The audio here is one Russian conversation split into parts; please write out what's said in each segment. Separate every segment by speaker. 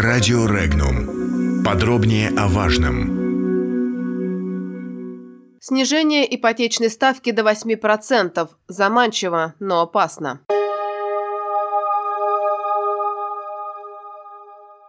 Speaker 1: Радио Регнум. Подробнее о важном.
Speaker 2: Снижение ипотечной ставки до 8% заманчиво, но опасно.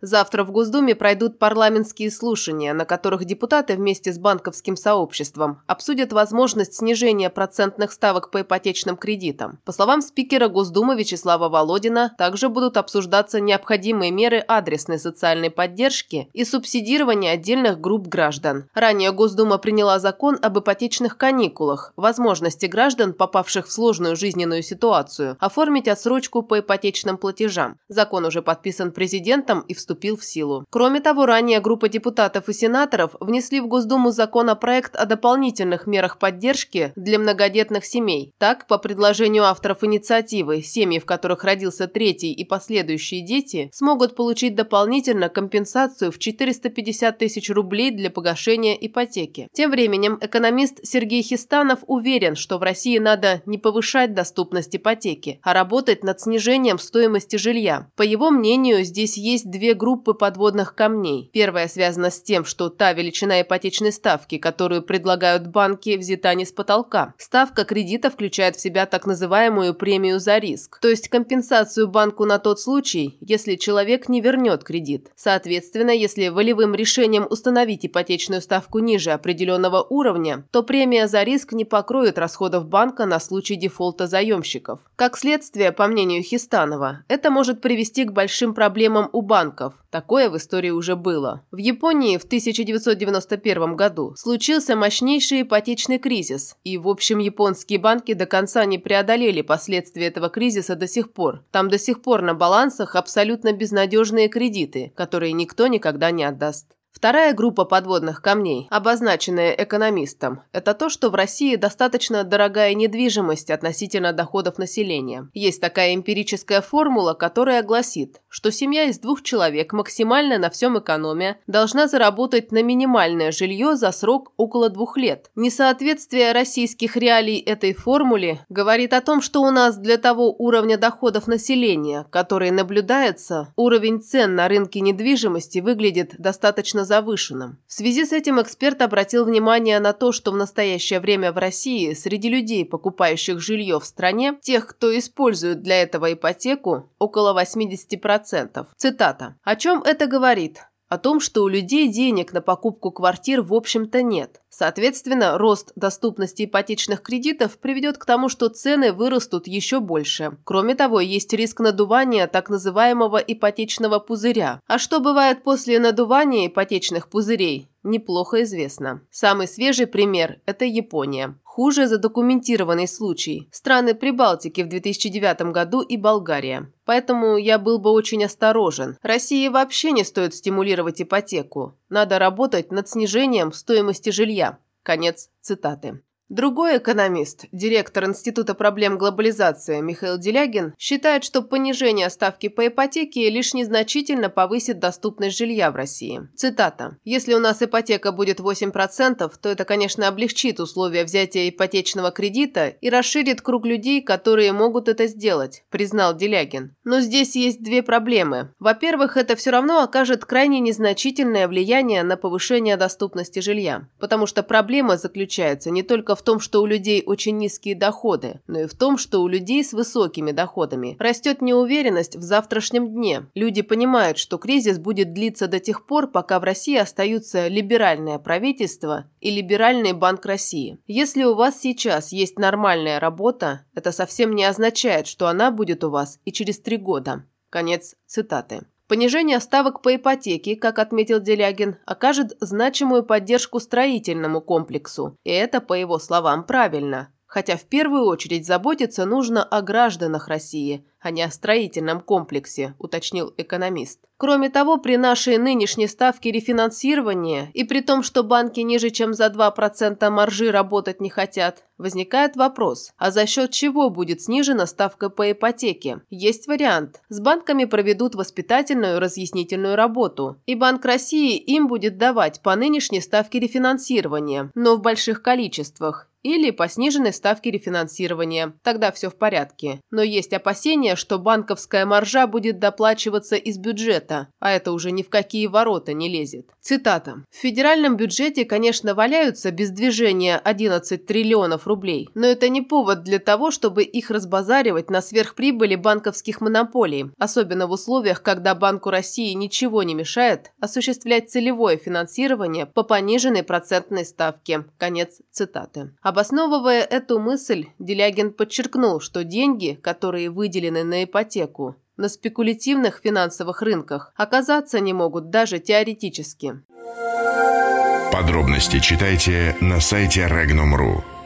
Speaker 2: Завтра в Госдуме пройдут парламентские слушания, на которых депутаты вместе с банковским сообществом обсудят возможность снижения процентных ставок по ипотечным кредитам. По словам спикера Госдумы Вячеслава Володина, также будут обсуждаться необходимые меры адресной социальной поддержки и субсидирования отдельных групп граждан. Ранее Госдума приняла закон об ипотечных каникулах, возможности граждан, попавших в сложную жизненную ситуацию, оформить отсрочку по ипотечным платежам. Закон уже подписан президентом и вступил вступил в силу. Кроме того, ранее группа депутатов и сенаторов внесли в Госдуму законопроект о дополнительных мерах поддержки для многодетных семей. Так, по предложению авторов инициативы, семьи, в которых родился третий и последующие дети, смогут получить дополнительно компенсацию в 450 тысяч рублей для погашения ипотеки. Тем временем экономист Сергей Хистанов уверен, что в России надо не повышать доступность ипотеки, а работать над снижением стоимости жилья. По его мнению, здесь есть две группы подводных камней. Первая связана с тем, что та величина ипотечной ставки, которую предлагают банки, взята не с потолка. Ставка кредита включает в себя так называемую премию за риск, то есть компенсацию банку на тот случай, если человек не вернет кредит. Соответственно, если волевым решением установить ипотечную ставку ниже определенного уровня, то премия за риск не покроет расходов банка на случай дефолта заемщиков. Как следствие, по мнению Хистанова, это может привести к большим проблемам у банков, банков. Такое в истории уже было. В Японии в 1991 году случился мощнейший ипотечный кризис, и, в общем, японские банки до конца не преодолели последствия этого кризиса до сих пор. Там до сих пор на балансах абсолютно безнадежные кредиты, которые никто никогда не отдаст. Вторая группа подводных камней, обозначенная экономистом, это то, что в России достаточно дорогая недвижимость относительно доходов населения. Есть такая эмпирическая формула, которая гласит, что семья из двух человек, максимально на всем экономия, должна заработать на минимальное жилье за срок около двух лет. Несоответствие российских реалий этой формуле говорит о том, что у нас для того уровня доходов населения, который наблюдается, уровень цен на рынке недвижимости выглядит достаточно завышенным. В связи с этим эксперт обратил внимание на то, что в настоящее время в России среди людей, покупающих жилье в стране, тех, кто использует для этого ипотеку, около 80%. Цитата. О чем это говорит? О том, что у людей денег на покупку квартир в общем-то нет. Соответственно, рост доступности ипотечных кредитов приведет к тому, что цены вырастут еще больше. Кроме того, есть риск надувания так называемого ипотечного пузыря. А что бывает после надувания ипотечных пузырей? Неплохо известно. Самый свежий пример – это Япония. Хуже задокументированный случай. Страны Прибалтики в 2009 году и Болгария. Поэтому я был бы очень осторожен. России вообще не стоит стимулировать ипотеку. Надо работать над снижением стоимости жилья. Конец цитаты. Другой экономист, директор Института проблем глобализации Михаил Делягин, считает, что понижение ставки по ипотеке лишь незначительно повысит доступность жилья в России. Цитата. «Если у нас ипотека будет 8%, то это, конечно, облегчит условия взятия ипотечного кредита и расширит круг людей, которые могут это сделать», признал Делягин. Но здесь есть две проблемы. Во-первых, это все равно окажет крайне незначительное влияние на повышение доступности жилья, потому что проблема заключается не только в в том, что у людей очень низкие доходы, но и в том, что у людей с высокими доходами растет неуверенность в завтрашнем дне. Люди понимают, что кризис будет длиться до тех пор, пока в России остаются либеральное правительство и либеральный банк России. Если у вас сейчас есть нормальная работа, это совсем не означает, что она будет у вас и через три года. Конец цитаты. Понижение ставок по ипотеке, как отметил Делягин, окажет значимую поддержку строительному комплексу. И это, по его словам, правильно. Хотя в первую очередь заботиться нужно о гражданах России, а не о строительном комплексе, уточнил экономист. Кроме того, при нашей нынешней ставке рефинансирования и при том, что банки ниже чем за 2% маржи работать не хотят, возникает вопрос, а за счет чего будет снижена ставка по ипотеке? Есть вариант. С банками проведут воспитательную разъяснительную работу, и Банк России им будет давать по нынешней ставке рефинансирования, но в больших количествах, или по сниженной ставке рефинансирования. Тогда все в порядке. Но есть опасения, мнение, что банковская маржа будет доплачиваться из бюджета, а это уже ни в какие ворота не лезет. Цитата. «В федеральном бюджете, конечно, валяются без движения 11 триллионов рублей, но это не повод для того, чтобы их разбазаривать на сверхприбыли банковских монополий, особенно в условиях, когда Банку России ничего не мешает осуществлять целевое финансирование по пониженной процентной ставке». Конец цитаты. Обосновывая эту мысль, Делягин подчеркнул, что деньги, которые выделены на ипотеку, на спекулятивных финансовых рынках оказаться не могут даже теоретически.
Speaker 1: Подробности читайте на сайте Regnum.ru.